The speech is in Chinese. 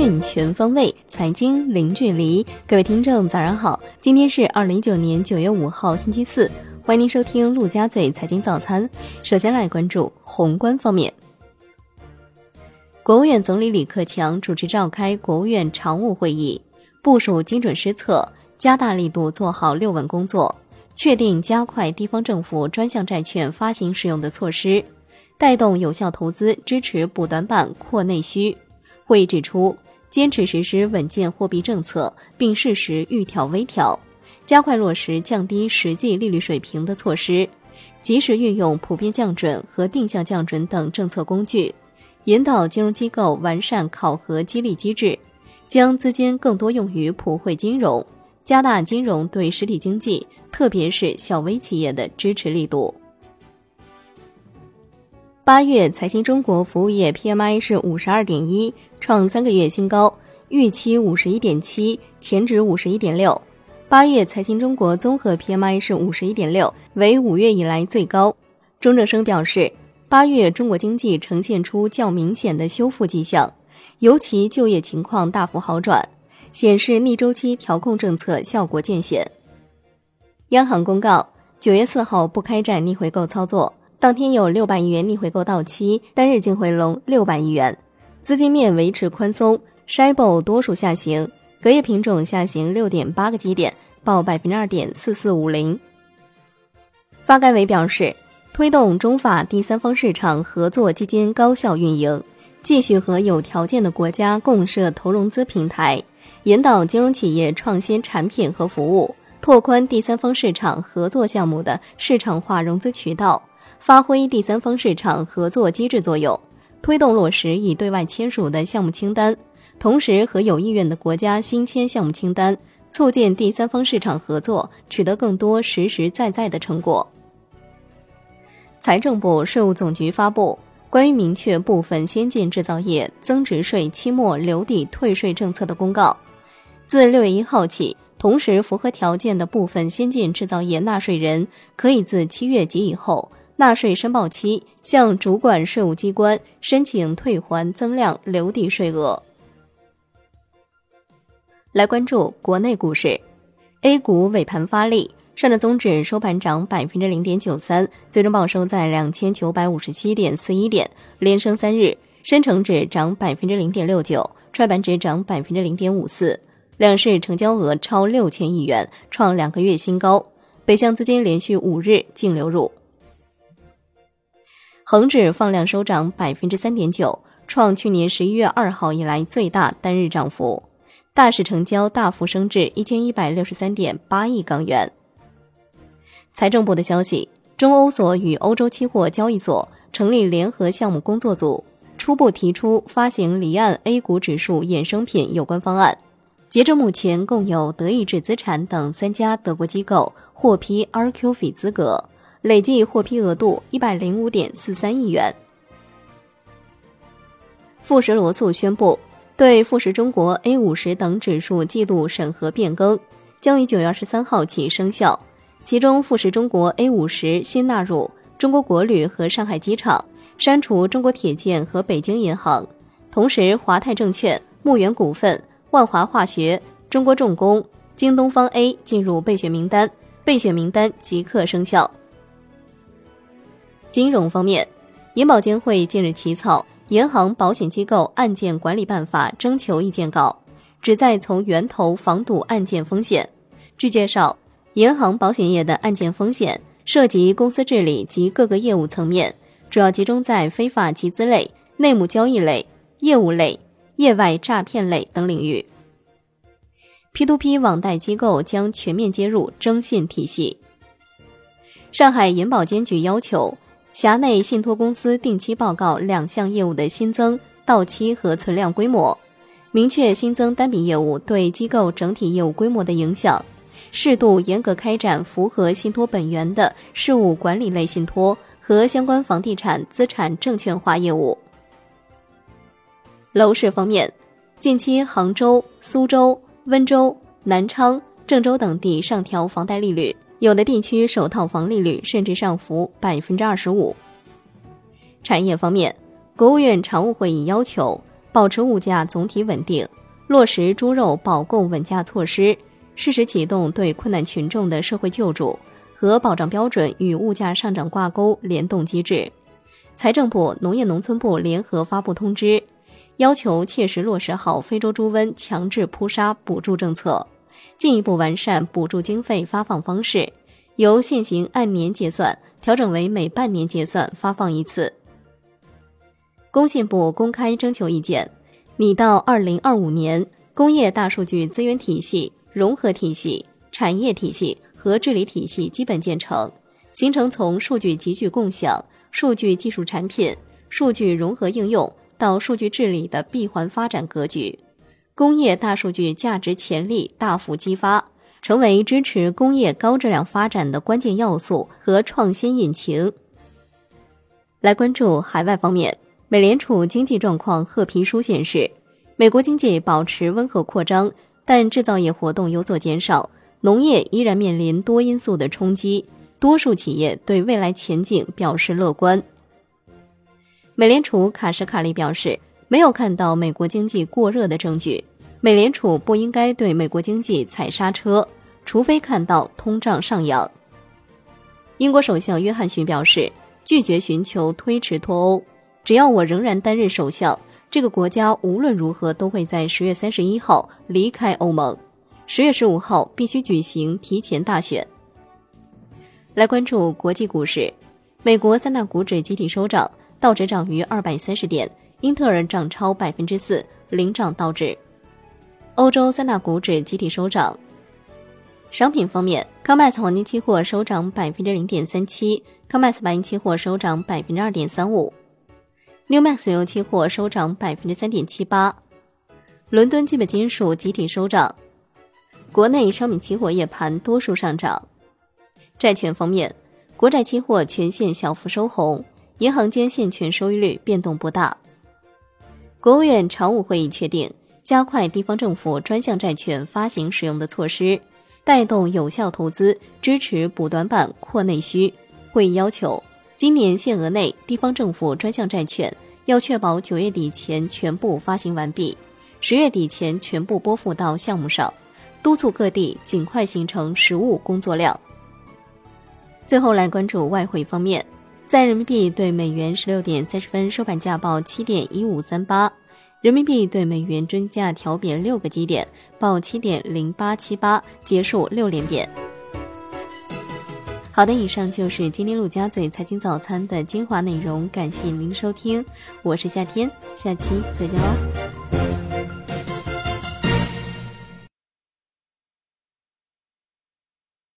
讯全方位，财经零距离。各位听众，早上好！今天是二零一九年九月五号，星期四。欢迎您收听陆家嘴财经早餐。首先来关注宏观方面，国务院总理李克强主持召开国务院常务会议，部署精准施策，加大力度做好六稳工作，确定加快地方政府专项债券发行使用的措施，带动有效投资，支持补短板、扩内需。会议指出，坚持实施稳健货币政策，并适时预调微调。加快落实降低实际利率水平的措施，及时运用普遍降准和定向降准等政策工具，引导金融机构完善考核激励机制，将资金更多用于普惠金融，加大金融对实体经济，特别是小微企业的支持力度。八月财新中国服务业 PMI 是五十二点一，创三个月新高，预期五十一点七，前值五十一点六。八月财新中国综合 PMI 是五十一点六，为五月以来最高。钟正生表示，八月中国经济呈现出较明显的修复迹象，尤其就业情况大幅好转，显示逆周期调控政策效果渐显。央行公告，九月四号不开展逆回购操作，当天有六百亿元逆回购到期，单日净回笼六百亿元，资金面维持宽松，SHIBO 多数下行。隔夜品种下行六点八个基点，报百分之二点四四五零。发改委表示，推动中法第三方市场合作基金高效运营，继续和有条件的国家共设投融资平台，引导金融企业创新产品和服务，拓宽第三方市场合作项目的市场化融资渠道，发挥第三方市场合作机制作用，推动落实已对外签署的项目清单。同时，和有意愿的国家新签项目清单，促进第三方市场合作，取得更多实实在在的成果。财政部、税务总局发布关于明确部分先进制造业增值税期末留抵退税政策的公告，自六月一号起，同时符合条件的部分先进制造业纳税人，可以自七月及以后纳税申报期向主管税务机关申请退还增量留抵税额。来关注国内股市，A 股尾盘发力，上证综指收盘涨百分之零点九三，最终报收在两千九百五十七点四一点，连升三日。深成指涨百分之零点六九，创业板指涨百分之零点五四，两市成交额超六千亿元，创两个月新高。北向资金连续五日净流入。恒指放量收涨百分之三点九，创去年十一月二号以来最大单日涨幅。大市成交大幅升至一千一百六十三点八亿港元。财政部的消息，中欧所与欧洲期货交易所成立联合项目工作组，初步提出发行离岸 A 股指数衍生品有关方案。截至目前，共有德意志资产等三家德国机构获批 RQF 资格，累计获批额度一百零五点四三亿元。富时罗素宣布。对富时中国 A 五十等指数季度审核变更将于九月二十三号起生效，其中富时中国 A 五十新纳入中国国旅和上海机场，删除中国铁建和北京银行。同时，华泰证券、牧原股份、万华化学、中国重工、京东方 A 进入备选名单，备选名单即刻生效。金融方面，银保监会近日起草。银行保险机构案件管理办法征求意见稿，旨在从源头防堵案件风险。据介绍，银行保险业的案件风险涉及公司治理及各个业务层面，主要集中在非法集资类、内幕交易类、业务类、业外诈骗类等领域。P2P 网贷机构将全面接入征信体系。上海银保监局要求。辖内信托公司定期报告两项业务的新增、到期和存量规模，明确新增单笔业务对机构整体业务规模的影响，适度严格开展符合信托本源的事务管理类信托和相关房地产资产证券化业务。楼市方面，近期杭州、苏州、温州、南昌、郑州等地上调房贷利率。有的地区首套房利率甚至上浮百分之二十五。产业方面，国务院常务会议要求，保持物价总体稳定，落实猪肉保供稳价措施，适时启动对困难群众的社会救助和保障标准与物价上涨挂钩联动机制。财政部、农业农村部联合发布通知，要求切实落实好非洲猪瘟强制扑杀补助政策，进一步完善补助经费发放方式，由现行按年结算调整为每半年结算发放一次。工信部公开征求意见，拟到二零二五年，工业大数据资源体系、融合体系、产业体系和治理体系基本建成，形成从数据集聚共享。数据技术产品、数据融合应用到数据治理的闭环发展格局，工业大数据价值潜力大幅激发，成为支持工业高质量发展的关键要素和创新引擎。来关注海外方面，美联储经济状况褐皮书显示，美国经济保持温和扩张，但制造业活动有所减少，农业依然面临多因素的冲击。多数企业对未来前景表示乐观。美联储卡什卡利表示，没有看到美国经济过热的证据。美联储不应该对美国经济踩刹车，除非看到通胀上扬。英国首相约翰逊表示，拒绝寻求推迟脱欧。只要我仍然担任首相，这个国家无论如何都会在十月三十一号离开欧盟。十月十五号必须举行提前大选。来关注国际股市，美国三大股指集体收涨，道指涨逾二百三十点，英特尔涨超百分之四，领涨道指。欧洲三大股指集体收涨。商品方面，康麦斯黄金期货收涨百分之零点三七，康麦斯白银期货收涨百分之二点三五，New Max 油期货收涨百分之三点七八。伦敦基本金属集体收涨。国内商品期货夜盘多数上涨。债券方面，国债期货全线小幅收红，银行间现券收益率变动不大。国务院常务会议确定加快地方政府专项债券发行使用的措施，带动有效投资，支持补短板、扩内需。会议要求，今年限额内地方政府专项债券要确保九月底前全部发行完毕，十月底前全部拨付到项目上，督促各地尽快形成实物工作量。最后来关注外汇方面，在人民币对美元十六点三十分收盘价报七点一五三八，人民币对美元均价调贬六个基点，报七点零八七八，结束六连贬。好的，以上就是今天陆家嘴财经早餐的精华内容，感谢您收听，我是夏天，下期再见喽。